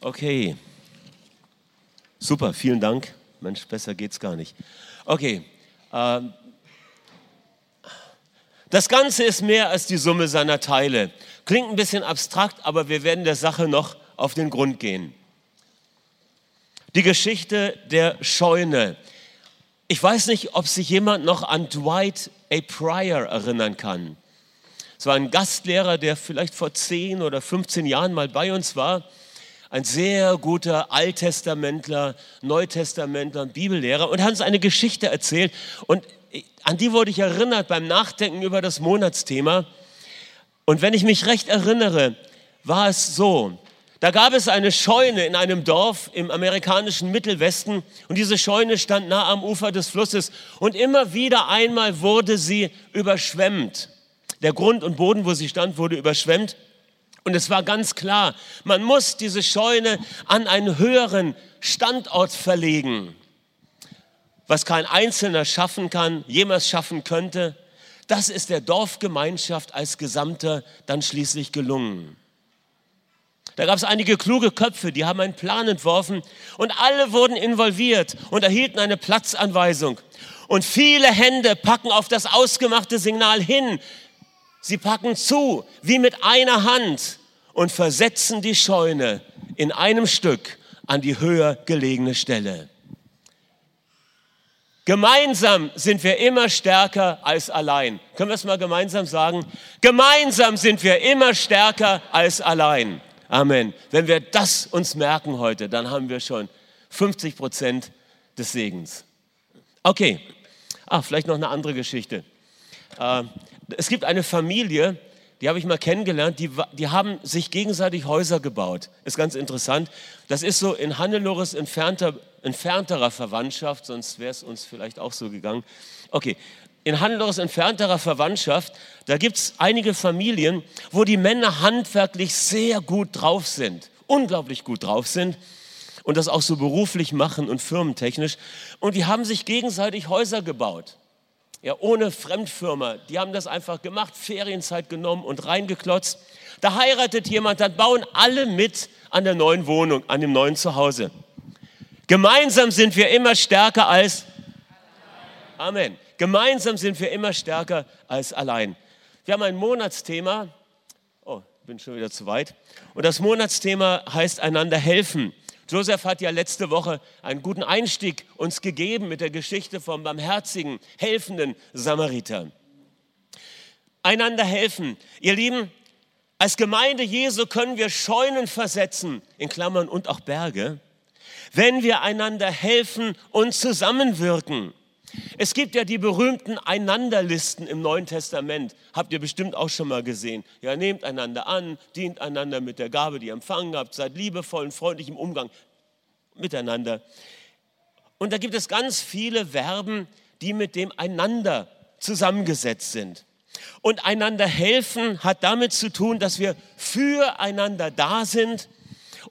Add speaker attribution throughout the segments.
Speaker 1: Okay. Super, vielen Dank. Mensch, besser geht's gar nicht. Okay. Ähm, das Ganze ist mehr als die Summe seiner Teile. Klingt ein bisschen abstrakt, aber wir werden der Sache noch auf den Grund gehen. Die Geschichte der Scheune. Ich weiß nicht, ob sich jemand noch an Dwight A. Pryor erinnern kann. Es war ein Gastlehrer, der vielleicht vor 10 oder 15 Jahren mal bei uns war. Ein sehr guter Alttestamentler, Neutestamentler und Bibellehrer und hat uns eine Geschichte erzählt. Und an die wurde ich erinnert beim Nachdenken über das Monatsthema. Und wenn ich mich recht erinnere, war es so, da gab es eine Scheune in einem Dorf im amerikanischen Mittelwesten und diese Scheune stand nah am Ufer des Flusses und immer wieder einmal wurde sie überschwemmt. Der Grund und Boden, wo sie stand, wurde überschwemmt. Und es war ganz klar, man muss diese Scheune an einen höheren Standort verlegen. Was kein Einzelner schaffen kann, jemals schaffen könnte, das ist der Dorfgemeinschaft als Gesamter dann schließlich gelungen. Da gab es einige kluge Köpfe, die haben einen Plan entworfen und alle wurden involviert und erhielten eine Platzanweisung. Und viele Hände packen auf das ausgemachte Signal hin. Sie packen zu, wie mit einer Hand, und versetzen die Scheune in einem Stück an die höher gelegene Stelle. Gemeinsam sind wir immer stärker als allein. Können wir es mal gemeinsam sagen? Gemeinsam sind wir immer stärker als allein. Amen. Wenn wir das uns merken heute, dann haben wir schon 50 Prozent des Segens. Okay. Ah, vielleicht noch eine andere Geschichte. Äh, es gibt eine Familie, die habe ich mal kennengelernt, die, die haben sich gegenseitig Häuser gebaut. Ist ganz interessant. Das ist so in Hannelores entfernter, entfernterer Verwandtschaft, sonst wäre es uns vielleicht auch so gegangen. Okay, in Hannelores entfernterer Verwandtschaft, da gibt es einige Familien, wo die Männer handwerklich sehr gut drauf sind, unglaublich gut drauf sind und das auch so beruflich machen und firmentechnisch. Und die haben sich gegenseitig Häuser gebaut ja, ohne Fremdfirma. Die haben das einfach gemacht, Ferienzeit genommen und reingeklotzt. Da heiratet jemand, dann bauen alle mit an der neuen Wohnung, an dem neuen Zuhause. Gemeinsam sind wir immer stärker als Amen. Gemeinsam sind wir immer stärker als allein. Wir haben ein Monatsthema. Oh, bin schon wieder zu weit. Und das Monatsthema heißt einander helfen. Joseph hat ja letzte Woche einen guten Einstieg uns gegeben mit der Geschichte vom barmherzigen, helfenden Samariter. Einander helfen. Ihr Lieben, als Gemeinde Jesu können wir Scheunen versetzen, in Klammern und auch Berge, wenn wir einander helfen und zusammenwirken. Es gibt ja die berühmten Einanderlisten im Neuen Testament. Habt ihr bestimmt auch schon mal gesehen. Ja, nehmt einander an, dient einander mit der Gabe, die ihr empfangen habt, seid liebevoll und freundlich im Umgang miteinander. Und da gibt es ganz viele Verben, die mit dem einander zusammengesetzt sind. Und einander helfen hat damit zu tun, dass wir füreinander da sind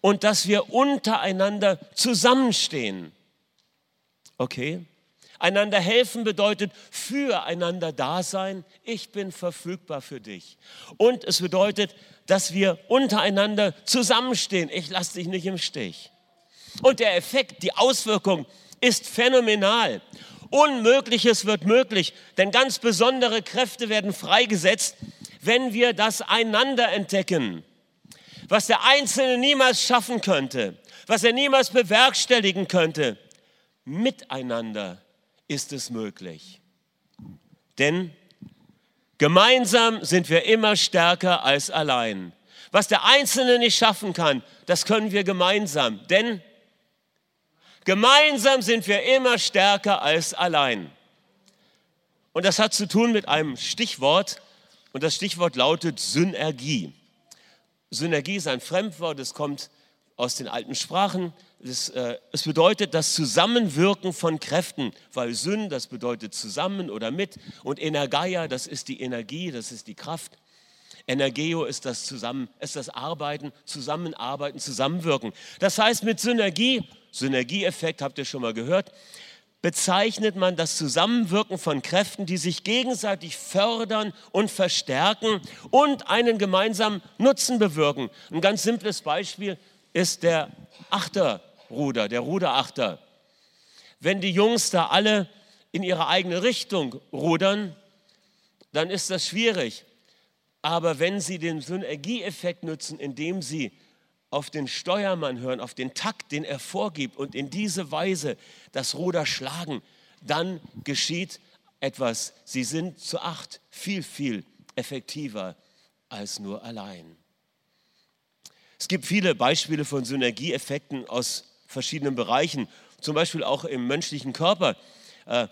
Speaker 1: und dass wir untereinander zusammenstehen. Okay? Einander helfen bedeutet füreinander da sein. Ich bin verfügbar für dich. Und es bedeutet, dass wir untereinander zusammenstehen. Ich lasse dich nicht im Stich. Und der Effekt, die Auswirkung ist phänomenal. Unmögliches wird möglich, denn ganz besondere Kräfte werden freigesetzt, wenn wir das einander entdecken. Was der Einzelne niemals schaffen könnte, was er niemals bewerkstelligen könnte, miteinander ist es möglich. Denn gemeinsam sind wir immer stärker als allein. Was der Einzelne nicht schaffen kann, das können wir gemeinsam. Denn gemeinsam sind wir immer stärker als allein. Und das hat zu tun mit einem Stichwort und das Stichwort lautet Synergie. Synergie ist ein Fremdwort, es kommt aus den alten Sprachen. Es, äh, es bedeutet das Zusammenwirken von Kräften, weil Syn, das bedeutet zusammen oder mit. Und Energeia, das ist die Energie, das ist die Kraft. Energeo ist das Zusammen, ist das Arbeiten, Zusammenarbeiten, Zusammenwirken. Das heißt, mit Synergie, Synergieeffekt habt ihr schon mal gehört, bezeichnet man das Zusammenwirken von Kräften, die sich gegenseitig fördern und verstärken und einen gemeinsamen Nutzen bewirken. Ein ganz simples Beispiel, ist der Achterruder, der Ruderachter. Wenn die Jungs da alle in ihre eigene Richtung rudern, dann ist das schwierig. Aber wenn sie den Synergieeffekt nutzen, indem sie auf den Steuermann hören, auf den Takt, den er vorgibt und in diese Weise das Ruder schlagen, dann geschieht etwas. Sie sind zu acht viel, viel effektiver als nur allein. Es gibt viele Beispiele von Synergieeffekten aus verschiedenen Bereichen, zum Beispiel auch im menschlichen Körper. Äh,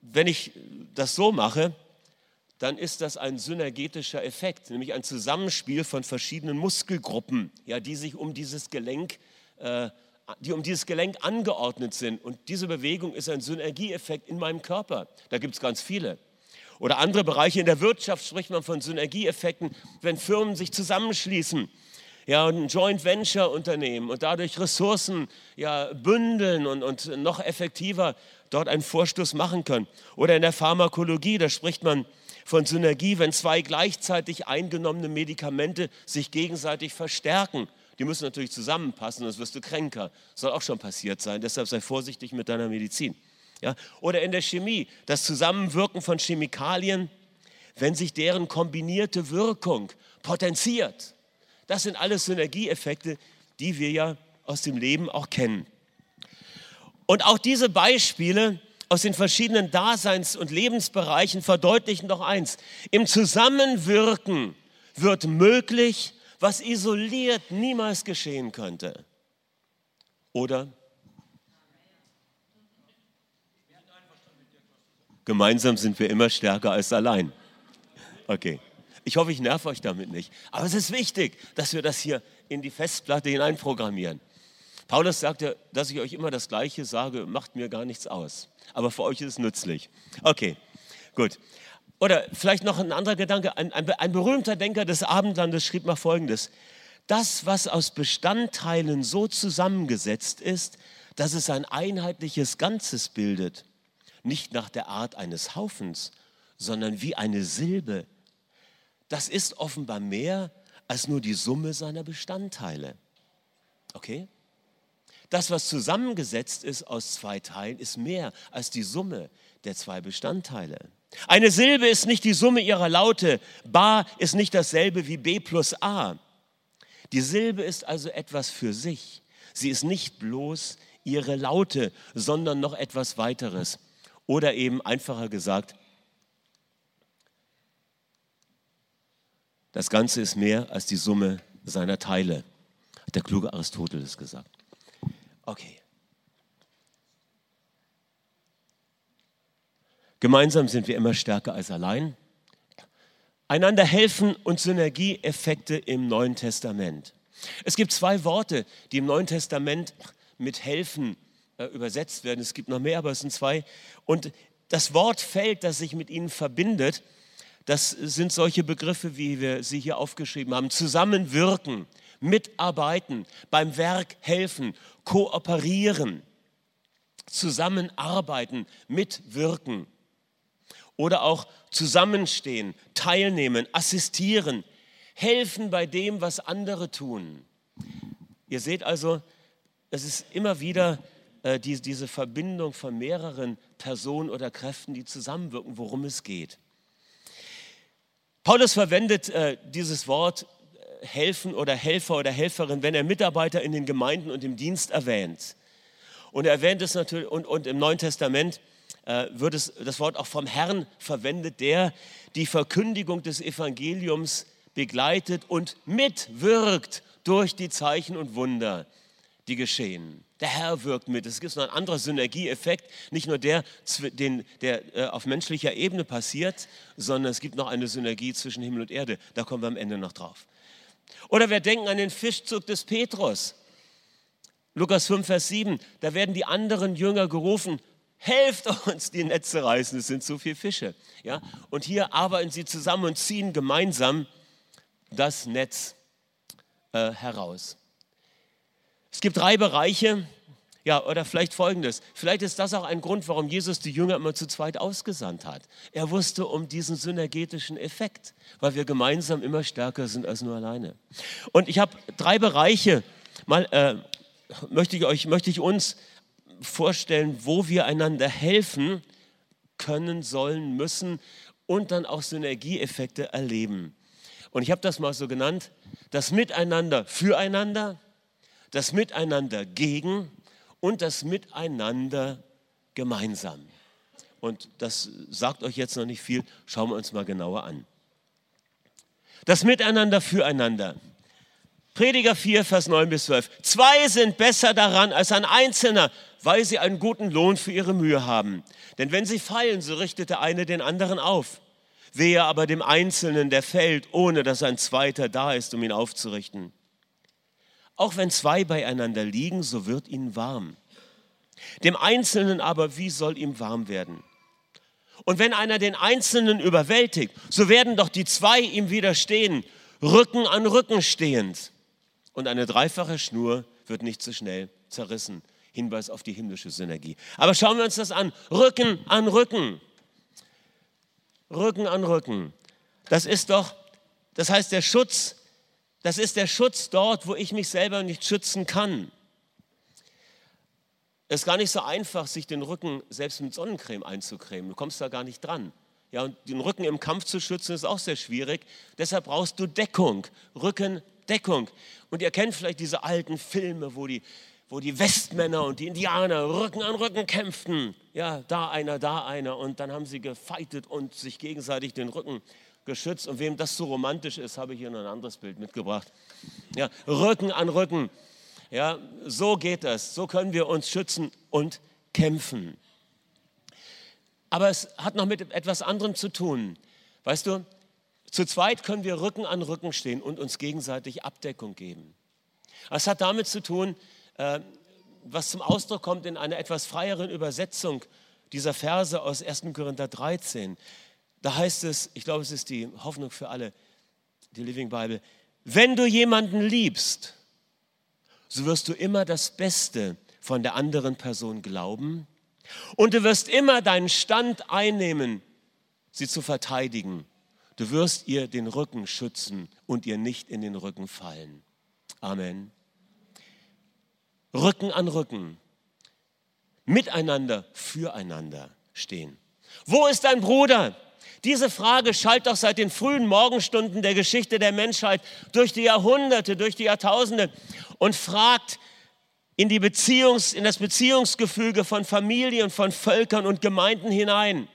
Speaker 1: wenn ich das so mache, dann ist das ein synergetischer Effekt, nämlich ein Zusammenspiel von verschiedenen Muskelgruppen, ja, die sich um dieses Gelenk, äh, die um dieses Gelenk angeordnet sind. Und diese Bewegung ist ein Synergieeffekt in meinem Körper. Da gibt es ganz viele. Oder andere Bereiche in der Wirtschaft spricht man von Synergieeffekten, wenn Firmen sich zusammenschließen ja, und ein Joint Venture Unternehmen und dadurch Ressourcen ja, bündeln und, und noch effektiver dort einen Vorstoß machen können. Oder in der Pharmakologie, da spricht man von Synergie, wenn zwei gleichzeitig eingenommene Medikamente sich gegenseitig verstärken. Die müssen natürlich zusammenpassen, sonst wirst du kränker. Soll auch schon passiert sein, deshalb sei vorsichtig mit deiner Medizin. Ja? Oder in der Chemie, das Zusammenwirken von Chemikalien, wenn sich deren kombinierte Wirkung potenziert. Das sind alles Synergieeffekte, die wir ja aus dem Leben auch kennen. Und auch diese Beispiele aus den verschiedenen Daseins- und Lebensbereichen verdeutlichen doch eins. Im Zusammenwirken wird möglich, was isoliert niemals geschehen könnte. Oder? Gemeinsam sind wir immer stärker als allein. Okay. Ich hoffe, ich nerv euch damit nicht. Aber es ist wichtig, dass wir das hier in die Festplatte hineinprogrammieren. Paulus sagte, dass ich euch immer das Gleiche sage, macht mir gar nichts aus. Aber für euch ist es nützlich. Okay, gut. Oder vielleicht noch ein anderer Gedanke. Ein, ein, ein berühmter Denker des Abendlandes schrieb mal Folgendes. Das, was aus Bestandteilen so zusammengesetzt ist, dass es ein einheitliches Ganzes bildet, nicht nach der Art eines Haufens, sondern wie eine Silbe, das ist offenbar mehr als nur die Summe seiner Bestandteile. Okay? Das, was zusammengesetzt ist aus zwei Teilen, ist mehr als die Summe der zwei Bestandteile. Eine Silbe ist nicht die Summe ihrer Laute. Ba ist nicht dasselbe wie B plus A. Die Silbe ist also etwas für sich. Sie ist nicht bloß ihre Laute, sondern noch etwas weiteres. Oder eben einfacher gesagt, das Ganze ist mehr als die Summe seiner Teile, hat der kluge Aristoteles gesagt. Okay. Gemeinsam sind wir immer stärker als allein. Einander helfen und Synergieeffekte im Neuen Testament. Es gibt zwei Worte, die im Neuen Testament mit helfen äh, übersetzt werden. Es gibt noch mehr, aber es sind zwei. Und das Wortfeld, das sich mit ihnen verbindet, das sind solche Begriffe, wie wir sie hier aufgeschrieben haben. Zusammenwirken, mitarbeiten, beim Werk helfen, kooperieren, zusammenarbeiten, mitwirken. Oder auch zusammenstehen, teilnehmen, assistieren, helfen bei dem, was andere tun. Ihr seht also, es ist immer wieder äh, die, diese Verbindung von mehreren Personen oder Kräften, die zusammenwirken, worum es geht. Paulus verwendet äh, dieses Wort äh, helfen oder Helfer oder Helferin, wenn er Mitarbeiter in den Gemeinden und im Dienst erwähnt. Und er erwähnt es natürlich, und, und im Neuen Testament äh, wird es, das Wort auch vom Herrn verwendet, der die Verkündigung des Evangeliums begleitet und mitwirkt durch die Zeichen und Wunder, die geschehen. Der Herr wirkt mit. Es gibt noch ein anderer Synergieeffekt, nicht nur der, den, der äh, auf menschlicher Ebene passiert, sondern es gibt noch eine Synergie zwischen Himmel und Erde. Da kommen wir am Ende noch drauf. Oder wir denken an den Fischzug des Petrus. Lukas 5, Vers 7, da werden die anderen Jünger gerufen, helft uns die Netze reißen, es sind zu viele Fische. Ja? Und hier arbeiten sie zusammen und ziehen gemeinsam das Netz äh, heraus. Es gibt drei Bereiche, ja, oder vielleicht folgendes. Vielleicht ist das auch ein Grund, warum Jesus die Jünger immer zu zweit ausgesandt hat. Er wusste um diesen synergetischen Effekt, weil wir gemeinsam immer stärker sind als nur alleine. Und ich habe drei Bereiche mal, äh, möchte ich euch, möchte ich uns vorstellen, wo wir einander helfen können, sollen, müssen und dann auch Synergieeffekte erleben. Und ich habe das mal so genannt, das Miteinander füreinander, das Miteinander gegen und das Miteinander gemeinsam. Und das sagt euch jetzt noch nicht viel, schauen wir uns mal genauer an. Das Miteinander füreinander. Prediger 4, Vers 9 bis 12. Zwei sind besser daran als ein Einzelner, weil sie einen guten Lohn für ihre Mühe haben. Denn wenn sie fallen, so richtet der eine den anderen auf. Wehe aber dem Einzelnen, der fällt, ohne dass ein zweiter da ist, um ihn aufzurichten. Auch wenn zwei beieinander liegen, so wird ihnen warm. Dem Einzelnen aber, wie soll ihm warm werden? Und wenn einer den Einzelnen überwältigt, so werden doch die zwei ihm widerstehen, Rücken an Rücken stehend. Und eine dreifache Schnur wird nicht so schnell zerrissen. Hinweis auf die himmlische Synergie. Aber schauen wir uns das an. Rücken an Rücken. Rücken an Rücken. Das ist doch, das heißt der Schutz, das ist der Schutz dort, wo ich mich selber nicht schützen kann. Es ist gar nicht so einfach, sich den Rücken selbst mit Sonnencreme einzucremen. Du kommst da gar nicht dran. Ja, und den Rücken im Kampf zu schützen ist auch sehr schwierig. Deshalb brauchst du Deckung, Rückendeckung. Und ihr kennt vielleicht diese alten Filme, wo die wo die Westmänner und die Indianer Rücken an Rücken kämpften. Ja, da einer, da einer. Und dann haben sie gefeitet und sich gegenseitig den Rücken geschützt. Und wem das so romantisch ist, habe ich hier noch ein anderes Bild mitgebracht. Ja, Rücken an Rücken. Ja, so geht das. So können wir uns schützen und kämpfen. Aber es hat noch mit etwas anderem zu tun. Weißt du, zu zweit können wir Rücken an Rücken stehen und uns gegenseitig Abdeckung geben. Es hat damit zu tun, äh, was zum Ausdruck kommt in einer etwas freieren Übersetzung dieser Verse aus 1. Korinther 13. Da heißt es, ich glaube, es ist die Hoffnung für alle, die Living Bible, wenn du jemanden liebst, so wirst du immer das Beste von der anderen Person glauben und du wirst immer deinen Stand einnehmen, sie zu verteidigen. Du wirst ihr den Rücken schützen und ihr nicht in den Rücken fallen. Amen. Rücken an Rücken, miteinander, füreinander stehen. Wo ist dein Bruder? Diese Frage schallt doch seit den frühen Morgenstunden der Geschichte der Menschheit durch die Jahrhunderte, durch die Jahrtausende und fragt in, die Beziehungs-, in das Beziehungsgefüge von Familien, von Völkern und Gemeinden hinein.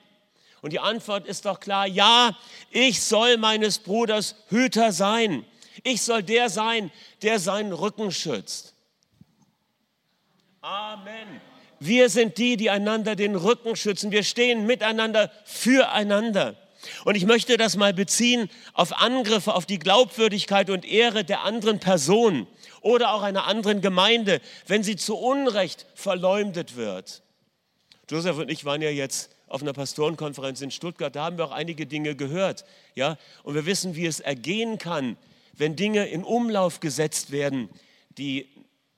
Speaker 1: Und die Antwort ist doch klar, ja, ich soll meines Bruders Hüter sein. Ich soll der sein, der seinen Rücken schützt. Amen. Wir sind die, die einander den Rücken schützen. Wir stehen miteinander füreinander. Und ich möchte das mal beziehen auf Angriffe auf die Glaubwürdigkeit und Ehre der anderen Person oder auch einer anderen Gemeinde, wenn sie zu Unrecht verleumdet wird. Josef und ich waren ja jetzt auf einer Pastorenkonferenz in Stuttgart, da haben wir auch einige Dinge gehört, ja, und wir wissen, wie es ergehen kann, wenn Dinge in Umlauf gesetzt werden, die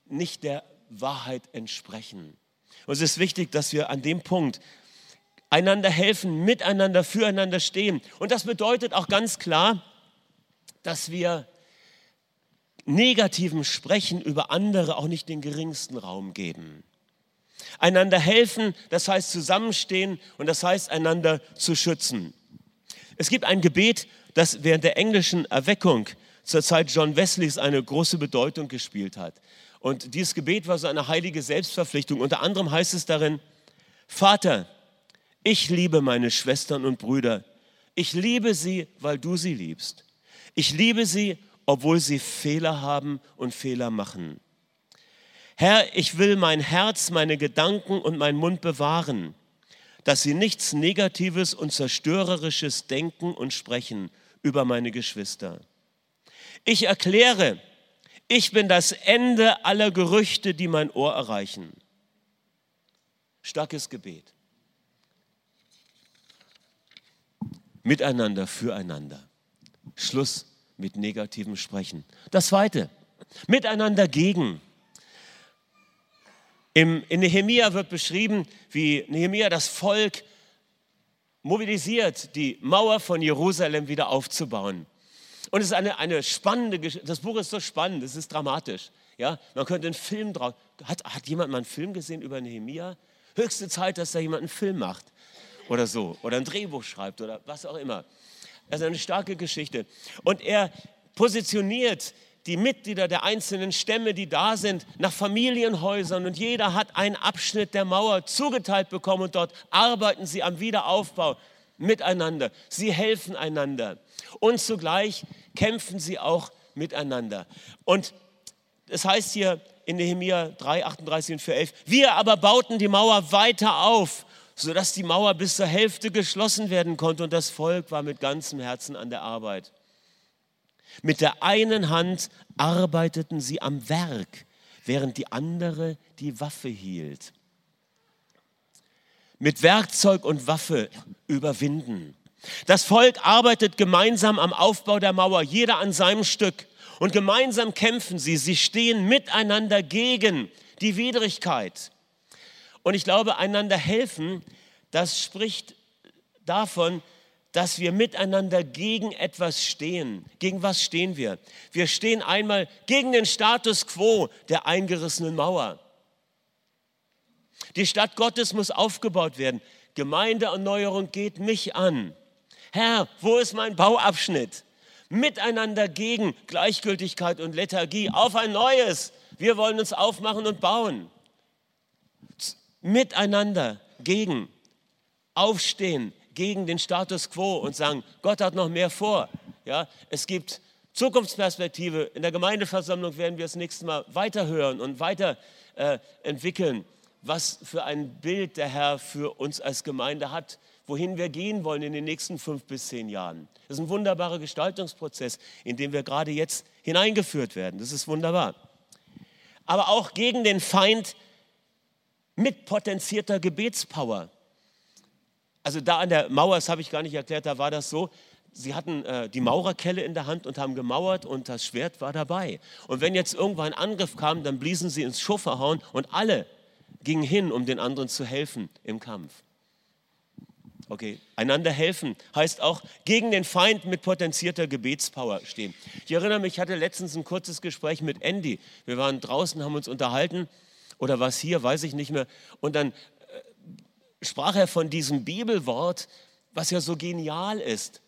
Speaker 1: nicht der Wahrheit entsprechen. Und es ist wichtig, dass wir an dem Punkt einander helfen, miteinander, füreinander stehen. Und das bedeutet auch ganz klar, dass wir negativen Sprechen über andere auch nicht den geringsten Raum geben. Einander helfen, das heißt zusammenstehen und das heißt einander zu schützen. Es gibt ein Gebet, das während der englischen Erweckung zur Zeit John Wesleys eine große Bedeutung gespielt hat. Und dieses Gebet war so eine heilige Selbstverpflichtung. Unter anderem heißt es darin, Vater, ich liebe meine Schwestern und Brüder. Ich liebe sie, weil du sie liebst. Ich liebe sie, obwohl sie Fehler haben und Fehler machen. Herr, ich will mein Herz, meine Gedanken und meinen Mund bewahren, dass sie nichts Negatives und Zerstörerisches denken und sprechen über meine Geschwister. Ich erkläre, ich bin das Ende aller Gerüchte, die mein Ohr erreichen. Starkes Gebet. Miteinander, füreinander. Schluss mit negativem Sprechen. Das zweite, miteinander gegen. Im, in Nehemia wird beschrieben, wie Nehemia das Volk mobilisiert, die Mauer von Jerusalem wieder aufzubauen. Und es ist eine, eine spannende Geschichte. Das Buch ist so spannend, es ist dramatisch. Ja, man könnte einen Film draus. Hat, hat jemand mal einen Film gesehen über Nehemia? Höchste Zeit, dass da jemand einen Film macht oder so oder ein Drehbuch schreibt oder was auch immer. Das ist eine starke Geschichte. Und er positioniert die Mitglieder der einzelnen Stämme, die da sind, nach Familienhäusern und jeder hat einen Abschnitt der Mauer zugeteilt bekommen und dort arbeiten sie am Wiederaufbau miteinander. Sie helfen einander und zugleich kämpfen sie auch miteinander. Und es heißt hier in Nehemiah 3, 38 und 4, 11, wir aber bauten die Mauer weiter auf, sodass die Mauer bis zur Hälfte geschlossen werden konnte und das Volk war mit ganzem Herzen an der Arbeit. Mit der einen Hand arbeiteten sie am Werk, während die andere die Waffe hielt. Mit Werkzeug und Waffe überwinden. Das Volk arbeitet gemeinsam am Aufbau der Mauer, jeder an seinem Stück. Und gemeinsam kämpfen sie. Sie stehen miteinander gegen die Widrigkeit. Und ich glaube, einander helfen, das spricht davon, dass wir miteinander gegen etwas stehen. Gegen was stehen wir? Wir stehen einmal gegen den Status quo der eingerissenen Mauer. Die Stadt Gottes muss aufgebaut werden. Gemeindeerneuerung geht mich an. Herr, wo ist mein Bauabschnitt? Miteinander gegen Gleichgültigkeit und Lethargie auf ein neues. Wir wollen uns aufmachen und bauen. Miteinander gegen aufstehen gegen den Status quo und sagen, Gott hat noch mehr vor. Ja, es gibt Zukunftsperspektive. In der Gemeindeversammlung werden wir das nächste Mal weiterhören und weiterentwickeln, äh, was für ein Bild der Herr für uns als Gemeinde hat, wohin wir gehen wollen in den nächsten fünf bis zehn Jahren. Das ist ein wunderbarer Gestaltungsprozess, in dem wir gerade jetzt hineingeführt werden. Das ist wunderbar. Aber auch gegen den Feind mit potenzierter Gebetspower. Also da an der Mauer, das habe ich gar nicht erklärt, da war das so, sie hatten äh, die Maurerkelle in der Hand und haben gemauert und das Schwert war dabei. Und wenn jetzt irgendwann ein Angriff kam, dann bliesen sie ins Schofferhorn und alle gingen hin, um den anderen zu helfen im Kampf. Okay, einander helfen heißt auch gegen den Feind mit potenzierter Gebetspower stehen. Ich erinnere mich, ich hatte letztens ein kurzes Gespräch mit Andy. Wir waren draußen, haben uns unterhalten oder was hier, weiß ich nicht mehr. Und dann sprach er von diesem Bibelwort, was ja so genial ist,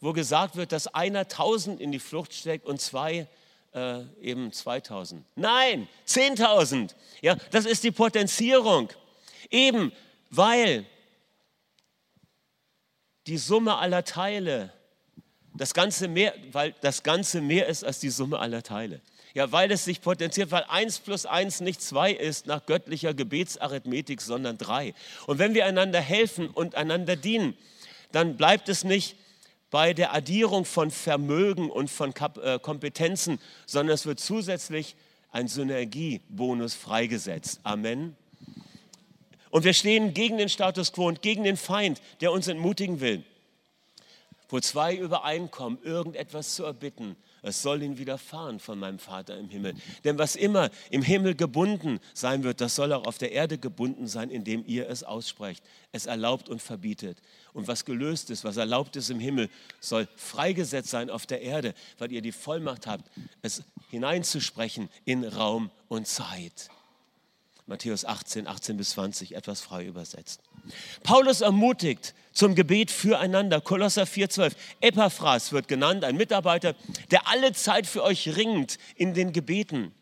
Speaker 1: wo gesagt wird, dass einer tausend in die Flucht steckt und zwei äh, eben 2000. Nein, 10.000. Ja, das ist die Potenzierung. Eben weil die Summe aller Teile das ganze mehr, weil das ganze mehr ist als die Summe aller Teile. Ja, weil es sich potenziert, weil 1 plus 1 nicht 2 ist nach göttlicher Gebetsarithmetik, sondern 3. Und wenn wir einander helfen und einander dienen, dann bleibt es nicht bei der Addierung von Vermögen und von äh, Kompetenzen, sondern es wird zusätzlich ein Synergiebonus freigesetzt. Amen. Und wir stehen gegen den Status quo und gegen den Feind, der uns entmutigen will. Wo zwei übereinkommen, irgendetwas zu erbitten, es soll ihnen widerfahren von meinem Vater im Himmel. Denn was immer im Himmel gebunden sein wird, das soll auch auf der Erde gebunden sein, indem ihr es aussprecht. Es erlaubt und verbietet. Und was gelöst ist, was erlaubt ist im Himmel, soll freigesetzt sein auf der Erde, weil ihr die Vollmacht habt, es hineinzusprechen in Raum und Zeit. Matthäus 18, 18 bis 20, etwas frei übersetzt. Paulus ermutigt zum Gebet füreinander. Kolosser 4,12. Epaphras wird genannt, ein Mitarbeiter, der alle Zeit für euch ringt in den Gebeten.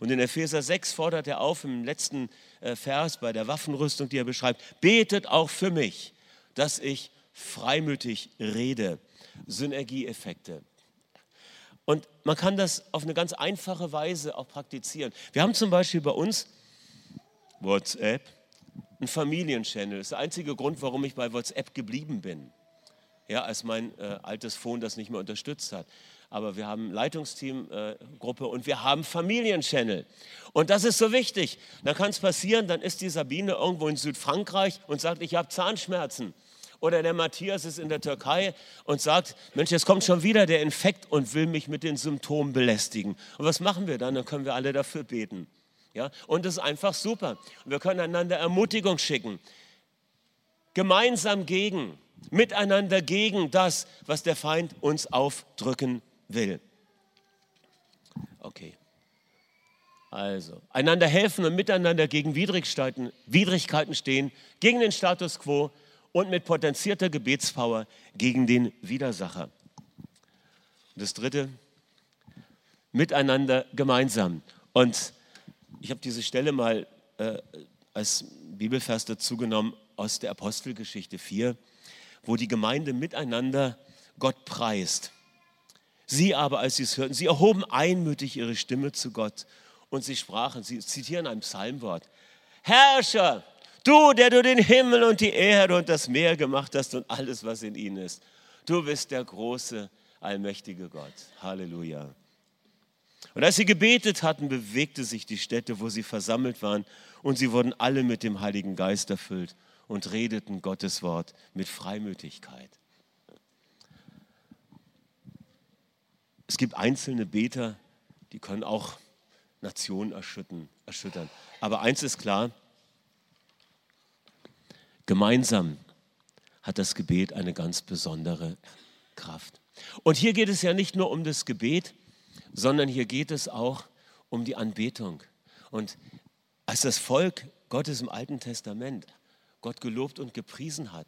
Speaker 1: Und in Epheser 6 fordert er auf, im letzten äh, Vers bei der Waffenrüstung, die er beschreibt, betet auch für mich, dass ich freimütig rede. Synergieeffekte. Und man kann das auf eine ganz einfache Weise auch praktizieren. Wir haben zum Beispiel bei uns WhatsApp ein Familienchannel. Das ist der einzige Grund, warum ich bei WhatsApp geblieben bin. Ja, als mein äh, altes Phone das nicht mehr unterstützt hat. Aber wir haben Leitungsteam-Gruppe äh, und wir haben Familienchannel. Und das ist so wichtig. Da kann es passieren, dann ist die Sabine irgendwo in Südfrankreich und sagt, ich habe Zahnschmerzen. Oder der Matthias ist in der Türkei und sagt, Mensch, jetzt kommt schon wieder der Infekt und will mich mit den Symptomen belästigen. Und was machen wir dann? Dann können wir alle dafür beten. Ja? Und das ist einfach super. Wir können einander Ermutigung schicken. Gemeinsam gegen, miteinander gegen das, was der Feind uns aufdrücken will. Okay. Also, einander helfen und miteinander gegen Widrigkeiten stehen, gegen den Status quo und mit potenzierter Gebetspower gegen den Widersacher. Das dritte, miteinander gemeinsam. Und ich habe diese Stelle mal äh, als Bibelvers dazu genommen aus der Apostelgeschichte 4, wo die Gemeinde miteinander Gott preist. Sie aber, als sie es hörten, sie erhoben einmütig ihre Stimme zu Gott und sie sprachen, sie zitieren ein Psalmwort, Herrscher, du, der du den Himmel und die Erde und das Meer gemacht hast und alles, was in ihnen ist, du bist der große, allmächtige Gott. Halleluja. Und als sie gebetet hatten, bewegte sich die Stätte, wo sie versammelt waren, und sie wurden alle mit dem Heiligen Geist erfüllt und redeten Gottes Wort mit Freimütigkeit. Es gibt einzelne Beter, die können auch Nationen erschüttern. Aber eins ist klar, gemeinsam hat das Gebet eine ganz besondere Kraft. Und hier geht es ja nicht nur um das Gebet, sondern hier geht es auch um die Anbetung. Und als das Volk Gottes im Alten Testament Gott gelobt und gepriesen hat,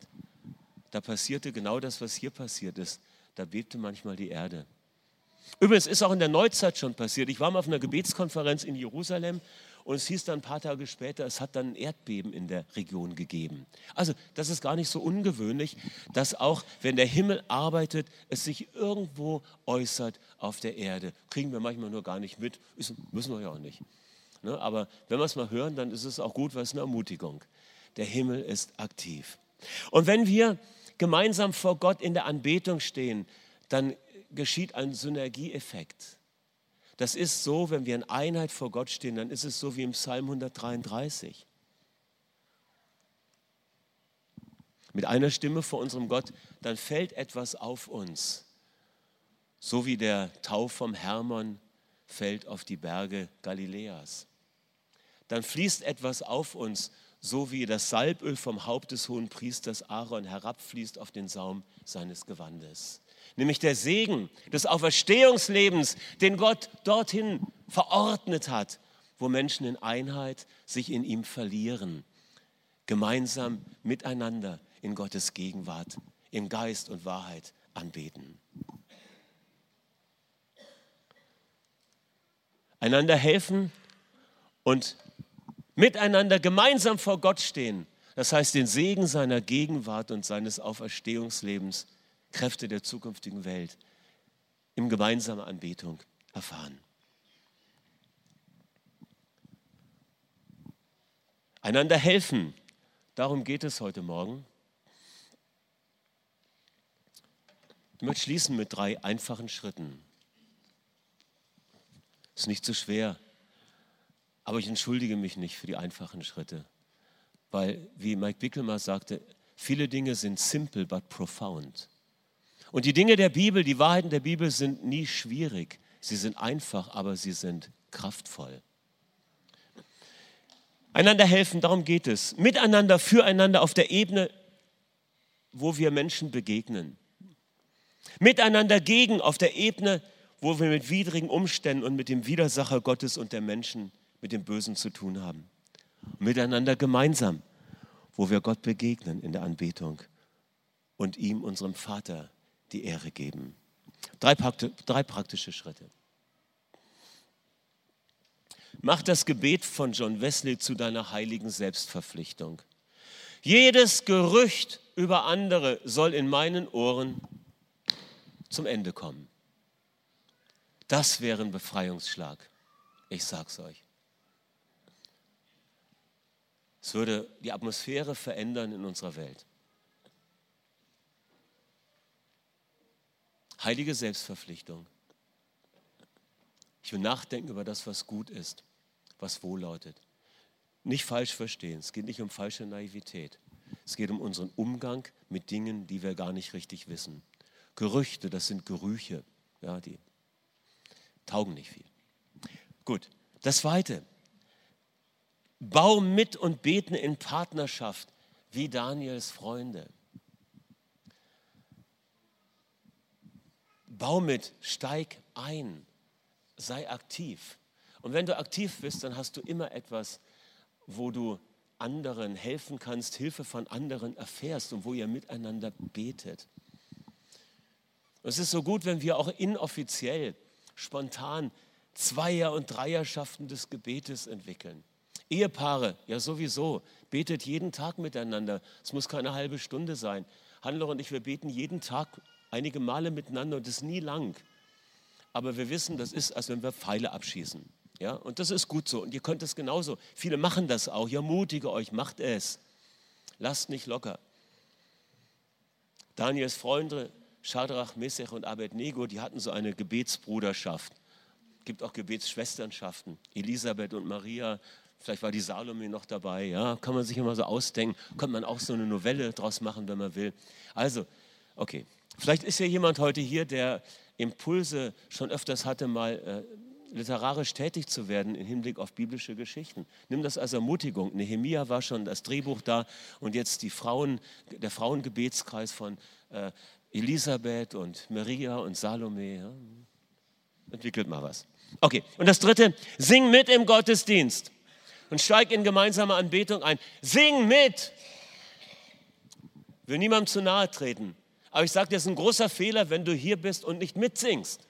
Speaker 1: da passierte genau das, was hier passiert ist. Da bebte manchmal die Erde. Übrigens ist auch in der Neuzeit schon passiert. Ich war mal auf einer Gebetskonferenz in Jerusalem und es hieß dann ein paar Tage später, es hat dann ein Erdbeben in der Region gegeben. Also das ist gar nicht so ungewöhnlich, dass auch wenn der Himmel arbeitet, es sich irgendwo äußert auf der Erde. Kriegen wir manchmal nur gar nicht mit, müssen wir ja auch nicht. Ne? Aber wenn wir es mal hören, dann ist es auch gut, weil es eine Ermutigung. Der Himmel ist aktiv. Und wenn wir gemeinsam vor Gott in der Anbetung stehen, dann geschieht ein Synergieeffekt. Das ist so, wenn wir in Einheit vor Gott stehen, dann ist es so wie im Psalm 133. Mit einer Stimme vor unserem Gott, dann fällt etwas auf uns, so wie der Tau vom Hermon fällt auf die Berge Galiläas. Dann fließt etwas auf uns, so wie das Salböl vom Haupt des hohen Priesters Aaron herabfließt auf den Saum seines Gewandes nämlich der Segen des Auferstehungslebens, den Gott dorthin verordnet hat, wo Menschen in Einheit sich in ihm verlieren, gemeinsam miteinander in Gottes Gegenwart, in Geist und Wahrheit anbeten. Einander helfen und miteinander gemeinsam vor Gott stehen. Das heißt, den Segen seiner Gegenwart und seines Auferstehungslebens Kräfte der zukünftigen Welt in gemeinsamer Anbetung erfahren. Einander helfen, darum geht es heute Morgen. Ich möchte schließen mit drei einfachen Schritten. Ist nicht so schwer, aber ich entschuldige mich nicht für die einfachen Schritte, weil, wie Mike Bickelmer sagte, viele Dinge sind simple but profound. Und die Dinge der Bibel, die Wahrheiten der Bibel sind nie schwierig. Sie sind einfach, aber sie sind kraftvoll. Einander helfen, darum geht es. Miteinander, füreinander auf der Ebene, wo wir Menschen begegnen. Miteinander gegen auf der Ebene, wo wir mit widrigen Umständen und mit dem Widersacher Gottes und der Menschen, mit dem Bösen zu tun haben. Miteinander gemeinsam, wo wir Gott begegnen in der Anbetung und ihm, unserem Vater, die Ehre geben. Drei, drei praktische Schritte. Mach das Gebet von John Wesley zu deiner heiligen Selbstverpflichtung. Jedes Gerücht über andere soll in meinen Ohren zum Ende kommen. Das wäre ein Befreiungsschlag. Ich sag's euch. Es würde die Atmosphäre verändern in unserer Welt. Heilige Selbstverpflichtung. Ich will nachdenken über das, was gut ist, was wohllautet. Nicht falsch verstehen. Es geht nicht um falsche Naivität. Es geht um unseren Umgang mit Dingen, die wir gar nicht richtig wissen. Gerüchte, das sind Gerüche, ja, die taugen nicht viel. Gut, das Zweite. Bau mit und beten in Partnerschaft wie Daniels Freunde. Bau mit, steig ein, sei aktiv. Und wenn du aktiv bist, dann hast du immer etwas, wo du anderen helfen kannst, Hilfe von anderen erfährst und wo ihr miteinander betet. Es ist so gut, wenn wir auch inoffiziell, spontan Zweier- und Dreierschaften des Gebetes entwickeln. Ehepaare, ja sowieso, betet jeden Tag miteinander. Es muss keine halbe Stunde sein. Handler und ich, wir beten jeden Tag einige Male miteinander und das ist nie lang. Aber wir wissen, das ist, als wenn wir Pfeile abschießen. Ja, und das ist gut so. Und ihr könnt es genauso. Viele machen das auch. Ich ermutige euch, macht es. Lasst nicht locker. Daniels Freunde, Shadrach, Messech und Abednego, die hatten so eine Gebetsbruderschaft. Es gibt auch Gebetsschwesternschaften. Elisabeth und Maria, vielleicht war die Salome noch dabei. Ja, kann man sich immer so ausdenken. Könnte man auch so eine Novelle draus machen, wenn man will. Also, okay. Vielleicht ist ja jemand heute hier, der Impulse schon öfters hatte, mal äh, literarisch tätig zu werden im Hinblick auf biblische Geschichten. Nimm das als Ermutigung. Nehemia war schon das Drehbuch da und jetzt die Frauen, der Frauengebetskreis von äh, Elisabeth und Maria und Salome. Ja. Entwickelt mal was. Okay, und das dritte, sing mit im Gottesdienst und steig in gemeinsame Anbetung ein. Sing mit! Will niemandem zu nahe treten. Aber ich sage dir, es ist ein großer Fehler, wenn du hier bist und nicht mitsingst.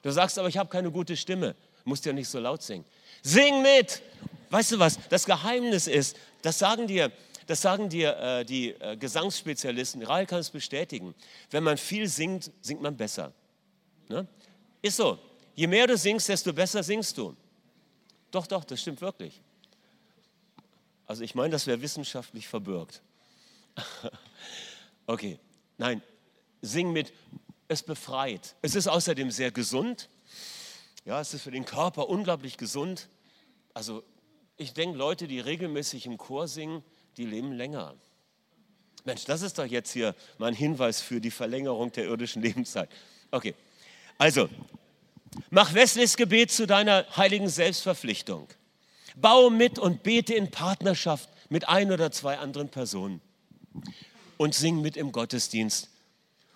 Speaker 1: Du sagst aber, ich habe keine gute Stimme. Musst ja nicht so laut singen. Sing mit! Weißt du was? Das Geheimnis ist, das sagen dir, das sagen dir äh, die äh, Gesangsspezialisten, Rahel kann es bestätigen. Wenn man viel singt, singt man besser. Ne? Ist so. Je mehr du singst, desto besser singst du. Doch, doch, das stimmt wirklich. Also ich meine, das wäre wissenschaftlich verbürgt. okay, nein, sing mit es befreit. Es ist außerdem sehr gesund. Ja, es ist für den Körper unglaublich gesund. Also ich denke, Leute, die regelmäßig im Chor singen, die leben länger. Mensch, das ist doch jetzt hier mal ein Hinweis für die Verlängerung der irdischen Lebenszeit. Okay, also mach Wesleys Gebet zu deiner heiligen Selbstverpflichtung. Baue mit und bete in Partnerschaft mit ein oder zwei anderen Personen und sing mit im Gottesdienst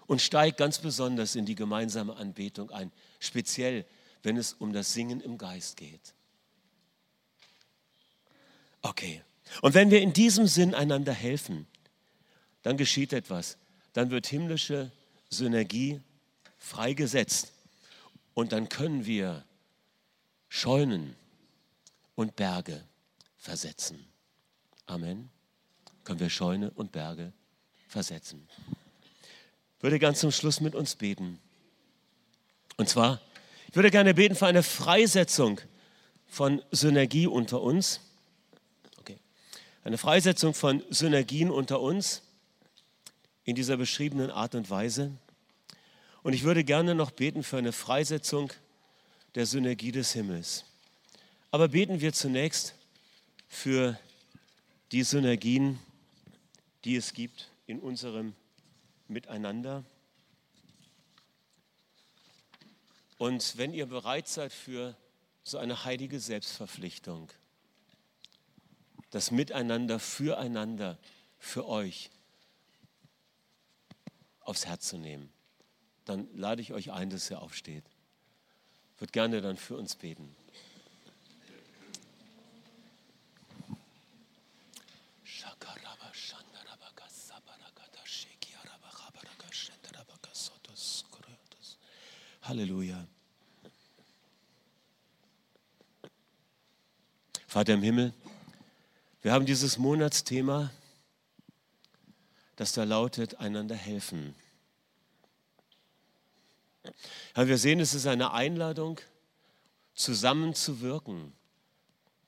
Speaker 1: und steig ganz besonders in die gemeinsame Anbetung ein, speziell wenn es um das Singen im Geist geht. Okay, und wenn wir in diesem Sinn einander helfen, dann geschieht etwas. Dann wird himmlische Synergie freigesetzt und dann können wir Scheunen und Berge versetzen. Amen. Können wir Scheune und Berge versetzen würde ganz zum Schluss mit uns beten. Und zwar, ich würde gerne beten für eine Freisetzung von Synergie unter uns. Okay. Eine Freisetzung von Synergien unter uns in dieser beschriebenen Art und Weise. Und ich würde gerne noch beten für eine Freisetzung der Synergie des Himmels. Aber beten wir zunächst für die Synergien, die es gibt in unserem miteinander. Und wenn ihr bereit seid für so eine heilige Selbstverpflichtung, das Miteinander, füreinander, für euch aufs Herz zu nehmen, dann lade ich euch ein, dass ihr aufsteht. Würde gerne dann für uns beten. Halleluja. Vater im Himmel, wir haben dieses Monatsthema, das da lautet, einander helfen. Ja, wir sehen, es ist eine Einladung, zusammenzuwirken,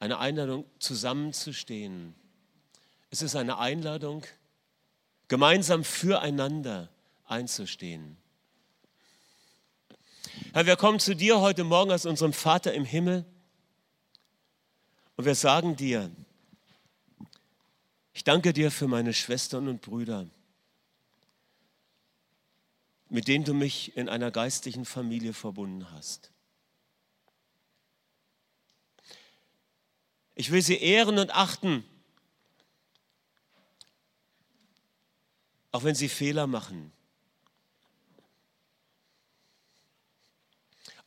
Speaker 1: eine Einladung, zusammenzustehen. Es ist eine Einladung, gemeinsam füreinander einzustehen. Herr, wir kommen zu dir heute Morgen als unserem Vater im Himmel und wir sagen dir, ich danke dir für meine Schwestern und Brüder, mit denen du mich in einer geistlichen Familie verbunden hast. Ich will sie ehren und achten, auch wenn sie Fehler machen.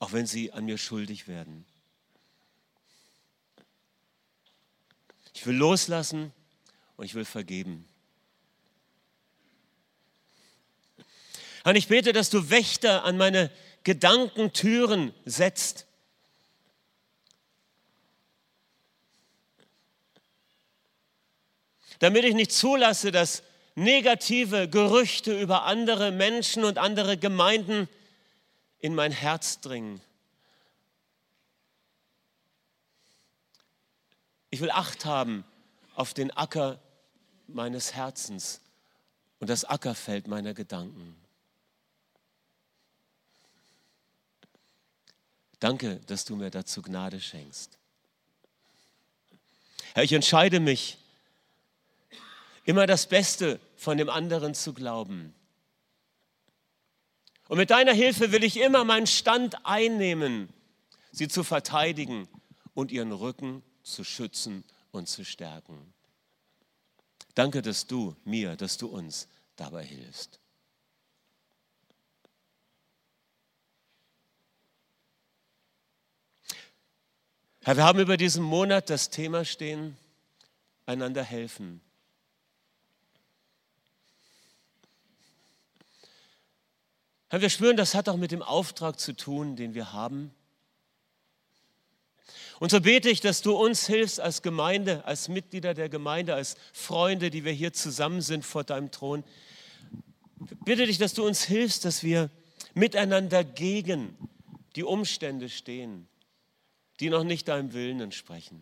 Speaker 1: auch wenn sie an mir schuldig werden. Ich will loslassen und ich will vergeben. Und ich bete, dass du Wächter an meine Gedankentüren setzt. Damit ich nicht zulasse, dass negative Gerüchte über andere Menschen und andere Gemeinden in mein Herz dringen. Ich will Acht haben auf den Acker meines Herzens und das Ackerfeld meiner Gedanken. Danke, dass du mir dazu Gnade schenkst. Herr, ich entscheide mich, immer das Beste von dem anderen zu glauben. Und mit deiner Hilfe will ich immer meinen Stand einnehmen, sie zu verteidigen und ihren Rücken zu schützen und zu stärken. Danke, dass du mir, dass du uns dabei hilfst. Herr, wir haben über diesen Monat das Thema stehen, einander helfen. Wir spüren, das hat auch mit dem Auftrag zu tun, den wir haben. Und so bete ich, dass du uns hilfst als Gemeinde, als Mitglieder der Gemeinde, als Freunde, die wir hier zusammen sind vor deinem Thron. Bitte dich, dass du uns hilfst, dass wir miteinander gegen die Umstände stehen die noch nicht deinem Willen entsprechen.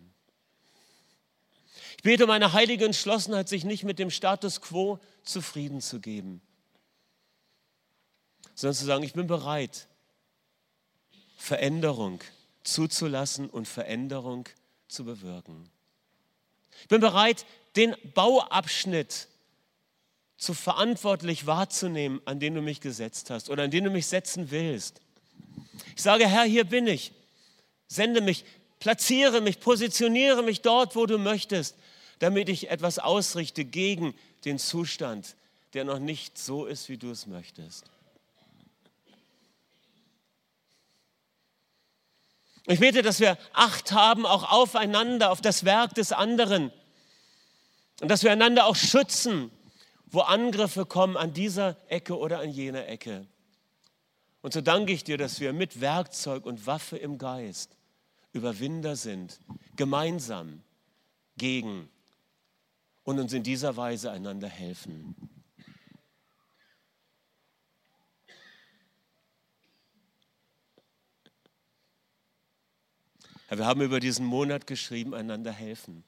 Speaker 1: Ich bete um eine heilige Entschlossenheit, sich nicht mit dem Status quo zufrieden zu geben, sondern zu sagen, ich bin bereit, Veränderung zuzulassen und Veränderung zu bewirken. Ich bin bereit, den Bauabschnitt zu verantwortlich wahrzunehmen, an den du mich gesetzt hast oder an den du mich setzen willst. Ich sage, Herr, hier bin ich. Sende mich, platziere mich, positioniere mich dort, wo du möchtest, damit ich etwas ausrichte gegen den Zustand, der noch nicht so ist, wie du es möchtest. Ich bete, dass wir Acht haben, auch aufeinander, auf das Werk des anderen. Und dass wir einander auch schützen, wo Angriffe kommen an dieser Ecke oder an jener Ecke. Und so danke ich dir, dass wir mit Werkzeug und Waffe im Geist Überwinder sind, gemeinsam gegen und uns in dieser Weise einander helfen. Wir haben über diesen Monat geschrieben, einander helfen.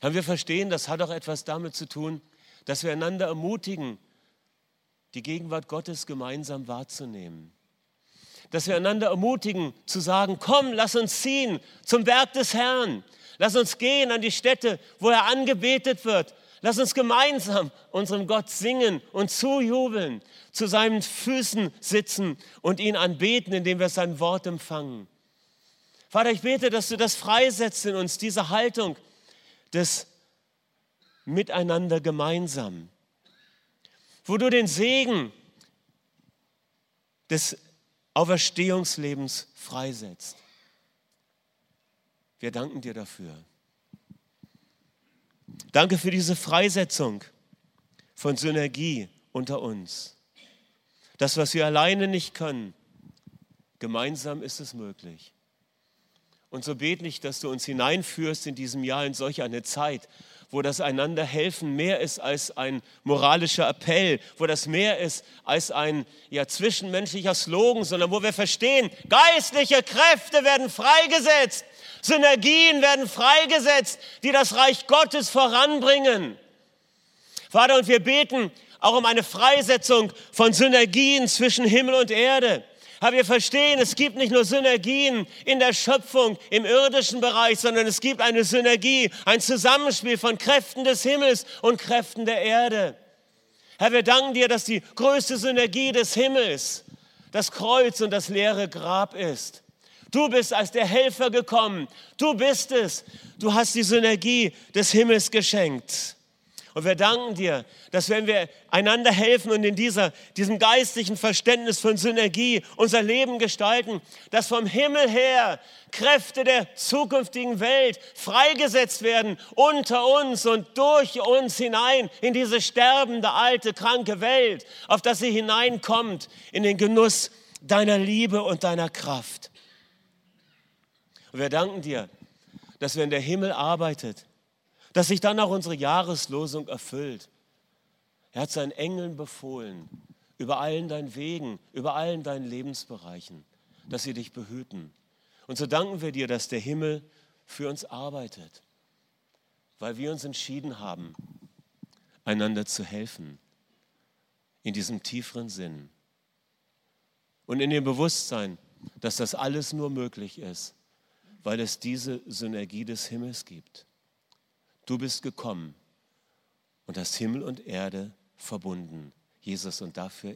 Speaker 1: wir verstehen, das hat auch etwas damit zu tun, dass wir einander ermutigen, die Gegenwart Gottes gemeinsam wahrzunehmen dass wir einander ermutigen zu sagen, komm, lass uns ziehen zum Werk des Herrn. Lass uns gehen an die Stätte, wo er angebetet wird. Lass uns gemeinsam unserem Gott singen und zujubeln, zu seinen Füßen sitzen und ihn anbeten, indem wir sein Wort empfangen. Vater, ich bete, dass du das freisetzt in uns, diese Haltung des Miteinander gemeinsam, wo du den Segen des Auferstehungslebens freisetzt. Wir danken dir dafür. Danke für diese Freisetzung von Synergie unter uns. Das, was wir alleine nicht können, gemeinsam ist es möglich. Und so bete ich, dass du uns hineinführst in diesem Jahr in solch eine Zeit, wo das einander helfen mehr ist als ein moralischer Appell, wo das mehr ist als ein ja, zwischenmenschlicher Slogan, sondern wo wir verstehen, geistliche Kräfte werden freigesetzt, Synergien werden freigesetzt, die das Reich Gottes voranbringen. Vater, und wir beten auch um eine Freisetzung von Synergien zwischen Himmel und Erde. Aber wir verstehen, es gibt nicht nur Synergien in der Schöpfung im irdischen Bereich, sondern es gibt eine Synergie, ein Zusammenspiel von Kräften des Himmels und Kräften der Erde. Herr, wir danken dir, dass die größte Synergie des Himmels das Kreuz und das leere Grab ist. Du bist als der Helfer gekommen. Du bist es. Du hast die Synergie des Himmels geschenkt. Und wir danken dir, dass wenn wir einander helfen und in dieser, diesem geistlichen Verständnis von Synergie unser Leben gestalten, dass vom Himmel her Kräfte der zukünftigen Welt freigesetzt werden unter uns und durch uns hinein in diese sterbende, alte, kranke Welt, auf dass sie hineinkommt in den Genuss deiner Liebe und deiner Kraft. Und wir danken dir, dass wenn der Himmel arbeitet, dass sich dann auch unsere Jahreslosung erfüllt. Er hat seinen Engeln befohlen, über allen deinen Wegen, über allen deinen Lebensbereichen, dass sie dich behüten. Und so danken wir dir, dass der Himmel für uns arbeitet, weil wir uns entschieden haben, einander zu helfen, in diesem tieferen Sinn. Und in dem Bewusstsein, dass das alles nur möglich ist, weil es diese Synergie des Himmels gibt. Du bist gekommen und hast Himmel und Erde verbunden, Jesus, und dafür